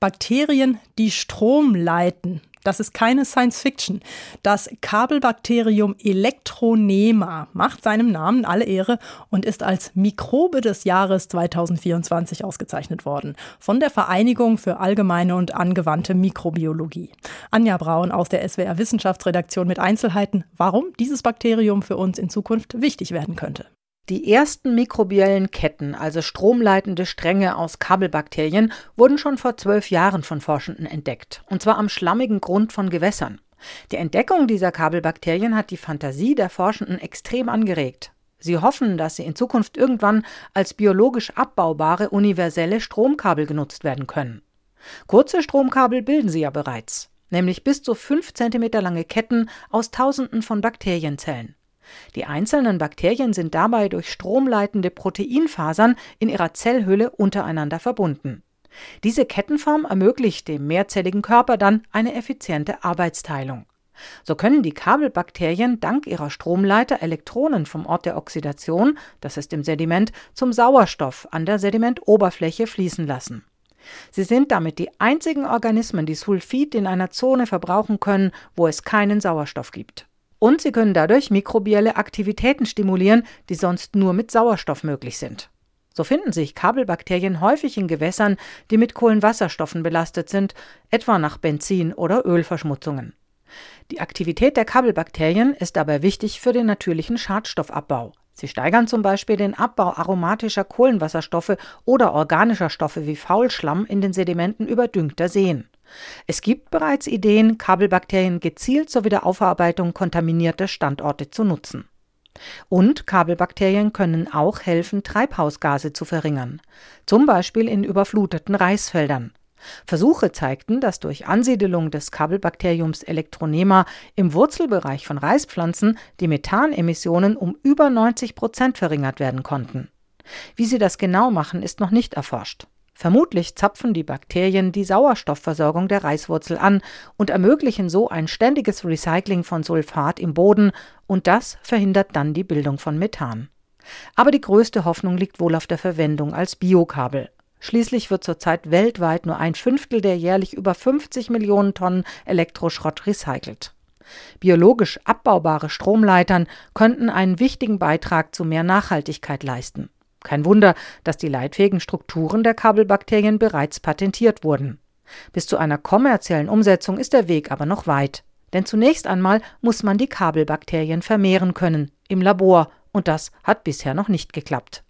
Bakterien, die Strom leiten. Das ist keine Science Fiction. Das Kabelbakterium Elektronema macht seinem Namen alle Ehre und ist als Mikrobe des Jahres 2024 ausgezeichnet worden von der Vereinigung für allgemeine und angewandte Mikrobiologie. Anja Braun aus der SWR Wissenschaftsredaktion mit Einzelheiten, warum dieses Bakterium für uns in Zukunft wichtig werden könnte. Die ersten mikrobiellen Ketten, also stromleitende Stränge aus Kabelbakterien, wurden schon vor zwölf Jahren von Forschenden entdeckt, und zwar am schlammigen Grund von Gewässern. Die Entdeckung dieser Kabelbakterien hat die Fantasie der Forschenden extrem angeregt. Sie hoffen, dass sie in Zukunft irgendwann als biologisch abbaubare universelle Stromkabel genutzt werden können. Kurze Stromkabel bilden sie ja bereits, nämlich bis zu fünf Zentimeter lange Ketten aus Tausenden von Bakterienzellen. Die einzelnen Bakterien sind dabei durch stromleitende Proteinfasern in ihrer Zellhülle untereinander verbunden. Diese Kettenform ermöglicht dem mehrzelligen Körper dann eine effiziente Arbeitsteilung. So können die Kabelbakterien dank ihrer Stromleiter Elektronen vom Ort der Oxidation, das ist im Sediment, zum Sauerstoff an der Sedimentoberfläche fließen lassen. Sie sind damit die einzigen Organismen, die Sulfid in einer Zone verbrauchen können, wo es keinen Sauerstoff gibt. Und sie können dadurch mikrobielle Aktivitäten stimulieren, die sonst nur mit Sauerstoff möglich sind. So finden sich Kabelbakterien häufig in Gewässern, die mit Kohlenwasserstoffen belastet sind, etwa nach Benzin- oder Ölverschmutzungen. Die Aktivität der Kabelbakterien ist dabei wichtig für den natürlichen Schadstoffabbau. Sie steigern zum Beispiel den Abbau aromatischer Kohlenwasserstoffe oder organischer Stoffe wie Faulschlamm in den Sedimenten überdüngter Seen. Es gibt bereits Ideen, Kabelbakterien gezielt zur Wiederaufarbeitung kontaminierter Standorte zu nutzen. Und Kabelbakterien können auch helfen, Treibhausgase zu verringern, zum Beispiel in überfluteten Reisfeldern. Versuche zeigten, dass durch Ansiedelung des Kabelbakteriums Elektronema im Wurzelbereich von Reispflanzen die Methanemissionen um über 90 Prozent verringert werden konnten. Wie sie das genau machen, ist noch nicht erforscht. Vermutlich zapfen die Bakterien die Sauerstoffversorgung der Reiswurzel an und ermöglichen so ein ständiges Recycling von Sulfat im Boden und das verhindert dann die Bildung von Methan. Aber die größte Hoffnung liegt wohl auf der Verwendung als Biokabel. Schließlich wird zurzeit weltweit nur ein Fünftel der jährlich über 50 Millionen Tonnen Elektroschrott recycelt. Biologisch abbaubare Stromleitern könnten einen wichtigen Beitrag zu mehr Nachhaltigkeit leisten. Kein Wunder, dass die leitfähigen Strukturen der Kabelbakterien bereits patentiert wurden. Bis zu einer kommerziellen Umsetzung ist der Weg aber noch weit. Denn zunächst einmal muss man die Kabelbakterien vermehren können, im Labor, und das hat bisher noch nicht geklappt.